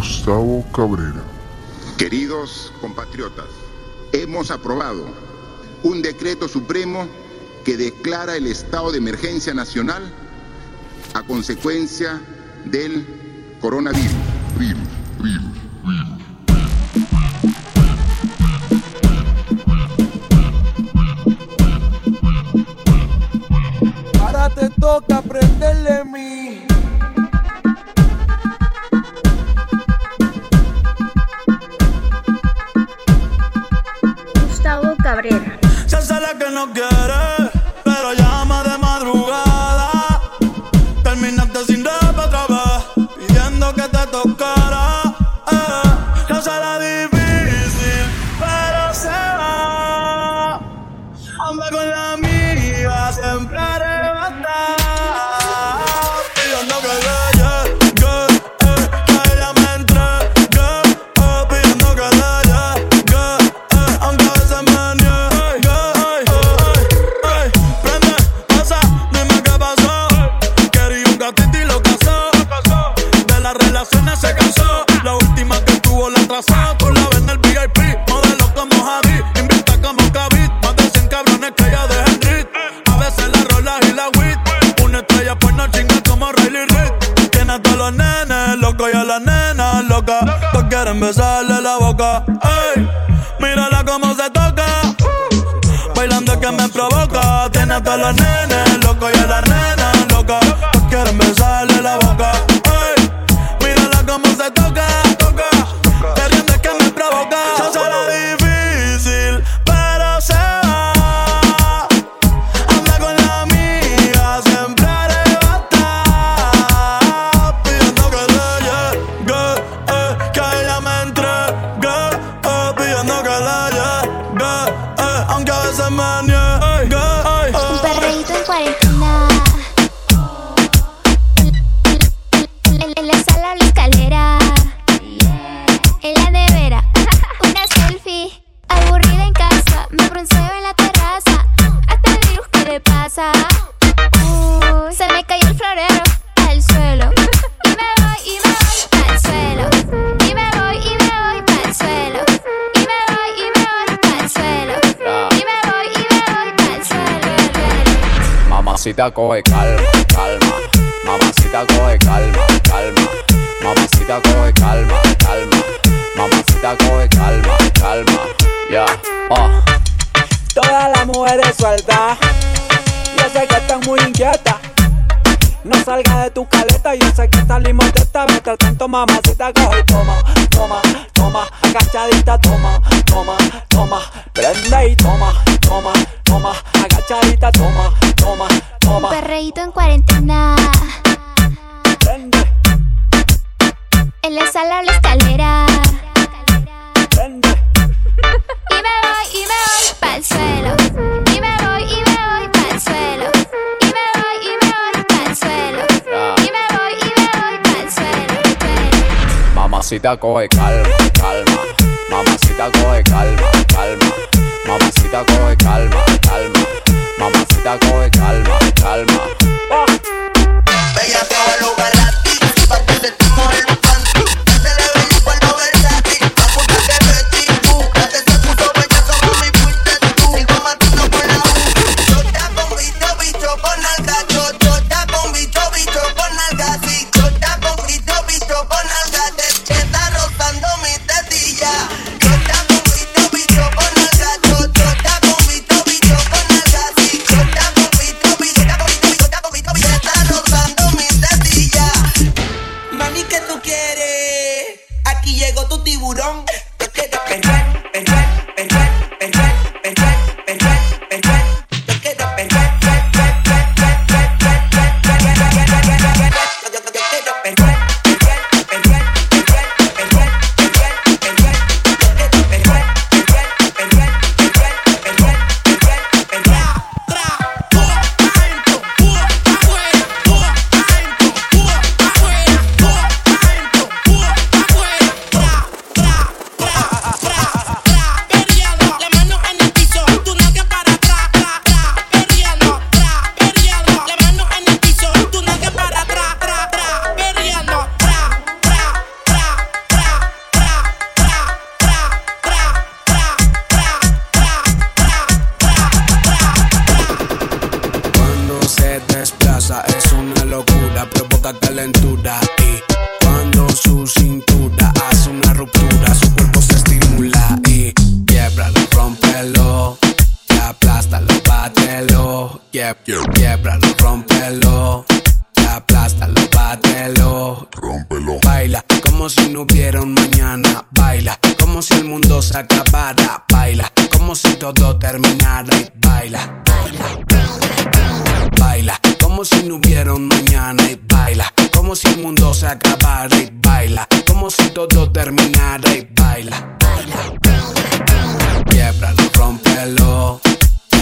Gustavo Cabrera. Queridos compatriotas, hemos aprobado un decreto supremo que declara el estado de emergencia nacional a consecuencia del coronavirus. Cabrera. Se que no quiere. Mamacita coge calma, calma. Mamacita coge calma, calma. Mamacita coge calma, calma. Mamacita coge calma, calma. Ya, oh. Todas las mujeres sueltas. Yo sé que están muy inquietas no salga de tu caleta, yo sé que estás limoteta. Mientras tanto, mamacita, coge y toma, toma, toma. Agachadita, toma, toma, toma. Prende y toma, toma, toma. Agachadita, toma, toma, toma. Un perreíto en cuarentena. Prende. En la sala o la escalera. Prende. Y me voy, y me voy pa'l suelo. Mamacita coge calma, calma. Mamacita coge calma, calma. Mamacita coge calma, calma. Mamacita coge calma, calma. se acabara. Baila como si todo terminara y baila. Baila como si no hubiera un mañana y baila. Como si el mundo se acabara y baila. Como si todo terminara y baila. Quiebralo, rompelo.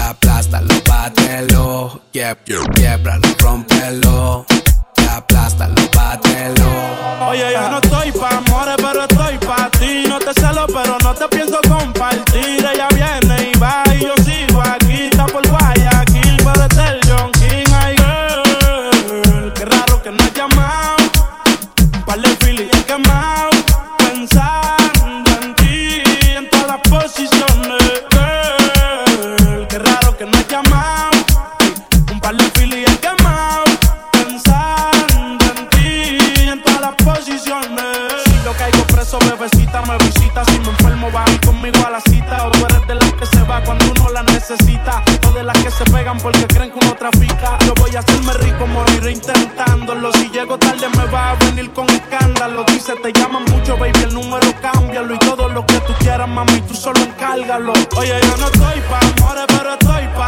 Aplástalo, bátelo. Quiebralo, rompelo aplástalo, bátelo. Oye, yo no estoy pa' amores, pero estoy pa' ti. No te celo, pero no te pienso compartir. venir con escándalo. Dice, te llaman mucho, baby, el número cámbialo. Y todo lo que tú quieras, mami, tú solo encárgalo. Oye, yo no estoy pa' amores, pero estoy pa'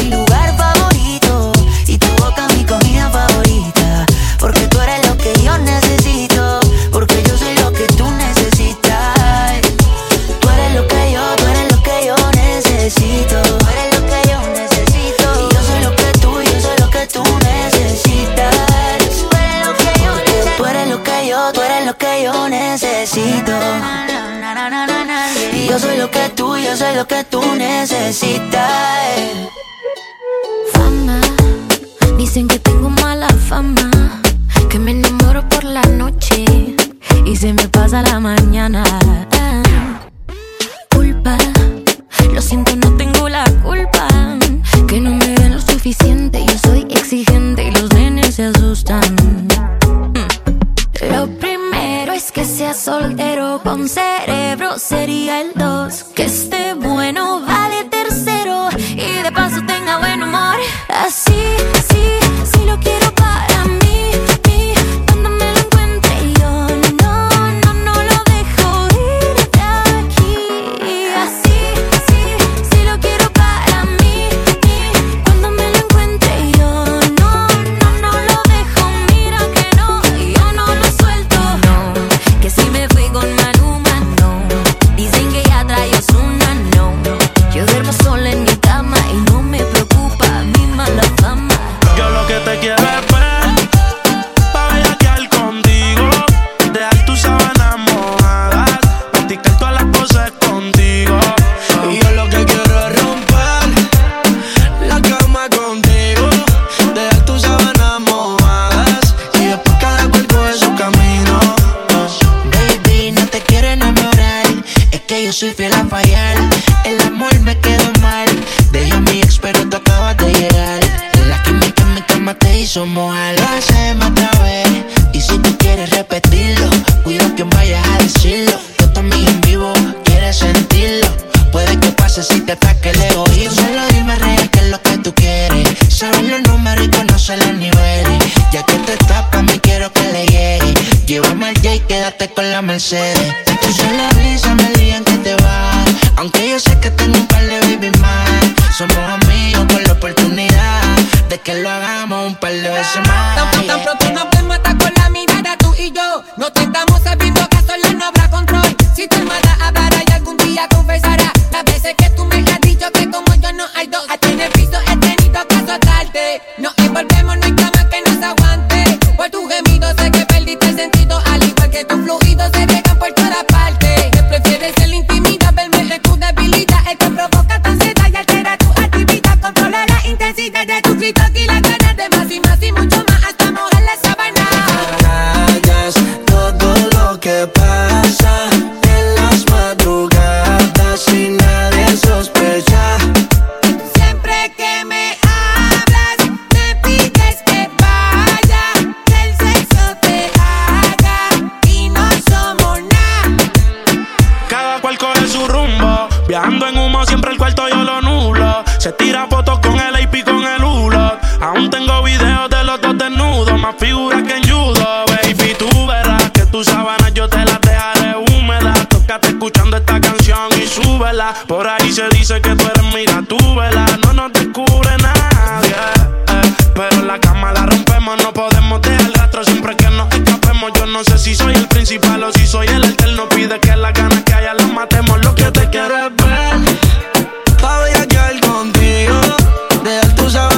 lo que yo necesito. Y yo soy lo que tú, yo soy lo que tú necesitas. Fama, dicen que tengo mala fama, que me enamoro por la noche y se me pasa la mañana. Culpa, lo siento, no tengo la culpa, que no me den lo suficiente, yo soy exigente y los nenes se asustan. Que sea soltero con cerebro, sería el dos. Que esté bueno, vale tercero. Y de paso tenga buen humor. Así, sí, mojar. Lo hacemos otra vez. Y si tú quieres repetirlo, cuida que vayas a decirlo. Yo también en vivo, quieres sentirlo. Puede que pase si te ataque el egoísmo. Solo dime real qué es lo que tú quieres. Sabes los números y conoces los niveles. Ya que te tapa, me quiero que le llegue. Llévame al J, quédate con la Mercedes. Por ahí se dice que tú eres mira, tú vela. No nos descubre nadie. eh. Pero la cama la rompemos, no podemos dejar rastro siempre que nos escapemos. Yo no sé si soy el principal o si soy el alterno. Pide que las ganas que haya las matemos. Lo que te quiero es ver. Pa' bellaquear contigo. Dejar tus sábanas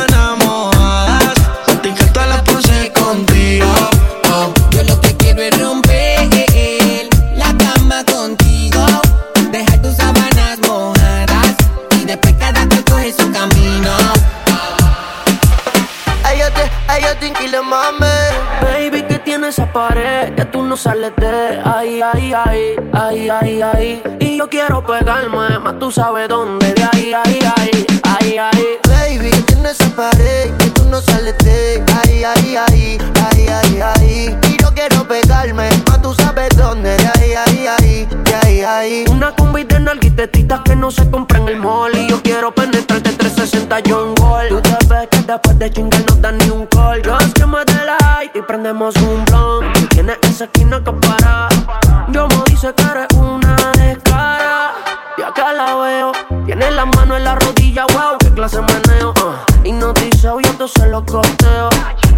Baby, que tiene esa pared que tú no sales de ahí, ahí, ahí, ahí, ahí, ahí. Y yo quiero pegarme, más tú sabes dónde, de ahí, ahí, ahí, ahí, ahí. Baby, tienes esa pared que tú no sales de ahí, ahí, ahí, ahí, ahí, ahí. Y yo quiero pegarme, más tú sabes dónde, de ahí, ahí, ahí, de ahí, ahí, ay. Una combi de nalguitetitas que no se compra en el mall. Y yo quiero penetrarte 360 John Wall. Tú te ves que después de chingar no prendemos un blunt. Tú Tienes esa esquina que para. Yo me dice que eres una descara. Y acá la veo. Tiene la mano en la rodilla, wow, qué clase meneo. ah. Hipnotizado y entonces lo costeo.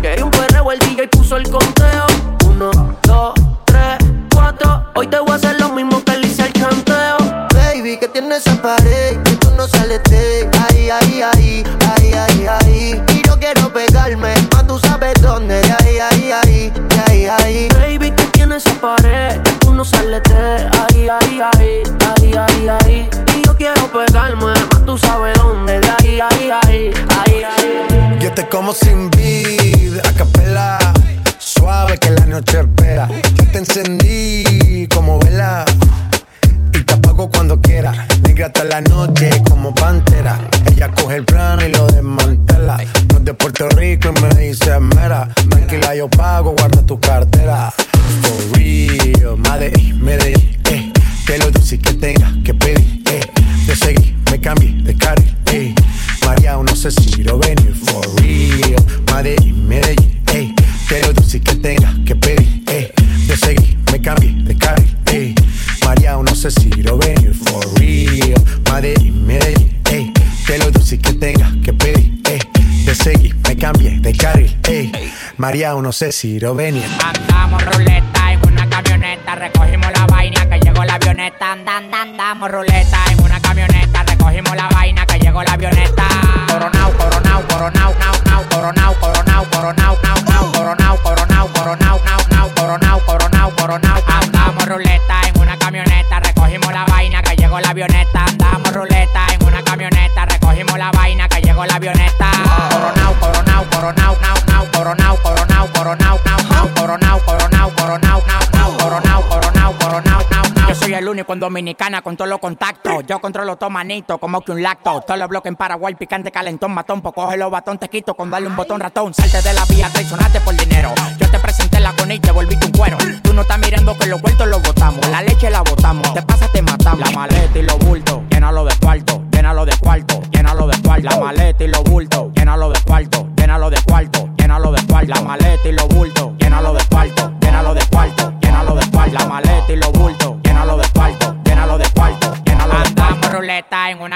Que un perreo el DJ puso el conteo. Uno, dos, tres, cuatro. Hoy te voy a hacer lo mismo que le hice al chanteo. Baby, que tienes esa pared que tú no sales de pared tú no sales de ahí, ahí, ahí, ahí, ahí, ahí. Y yo quiero pegarme, más tú sabes dónde, de ahí, ahí, ahí, ahí, ahí. Yo te como sin vid, a capela. Suave que la noche espera. Yo te encendí como vela. Y te apago cuando quiera. Negra hasta la noche como pantera. Ella coge el plano y lo desmantela. No es de Puerto Rico y me dice mera. Tranquila, yo pago, guarda tu cartera. For real, Medellín, Medellín, eh. Que lo dulce que tenga que pedir, eh. De seguir, me cambié de carril, eh. María, no sé si lo venir for real. Medellín, Medellín, ey. Que lo dulce que tenga que pedir, ey. De seguir, me cambié de carril, ey. María, no sé si lo venir for real. Medellín, Medellín, ey. Que lo dulce que tenga María, no sé si lo venir. Andamos ruleta en una camioneta, recogimos la vaina que llegó la avioneta. Andan, andamos ruleta en una camioneta, recogimos la vaina que llegó la avioneta. Coronao, coronao, coronao, nao, nao, coronao, coronao, coronao, nao, nao, coronao, coronao, coronao, nao, nao, coronao, coronao, coronao. Andamos ruleta en una camioneta, recogimos la vaina que llegó la avioneta. Andamos ruleta en una camioneta, recogimos la vaina que llegó la avioneta. Coronao, coronao, coronao, nao, nao, coronao, coronao, coronao, nao, nao, coronao, coronao, coronao, nao, nao, coronao, coronao, coronao, nao, nao. Yo soy el único en Dominicana con todos los contactos. Yo controlo todo manito, como que un lacto. Todos los bloques en Paraguay, picante, calentón, matón. Pues coge los batón, te quito con darle un botón ratón. Salte de la vía, traicionaste por dinero.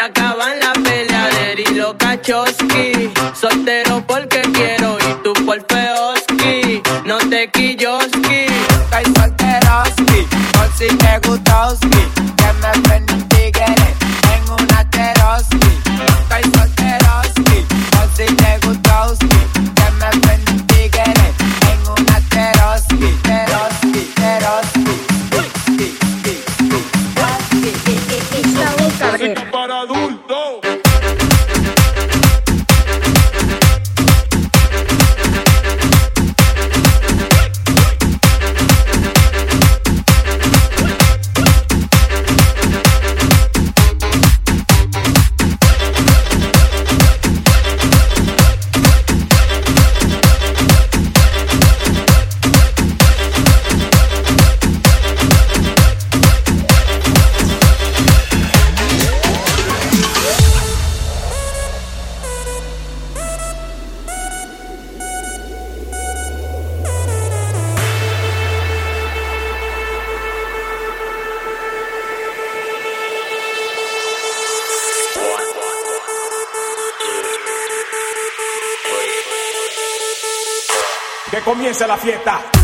acaba. comienza la fiesta.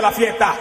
La fiesta.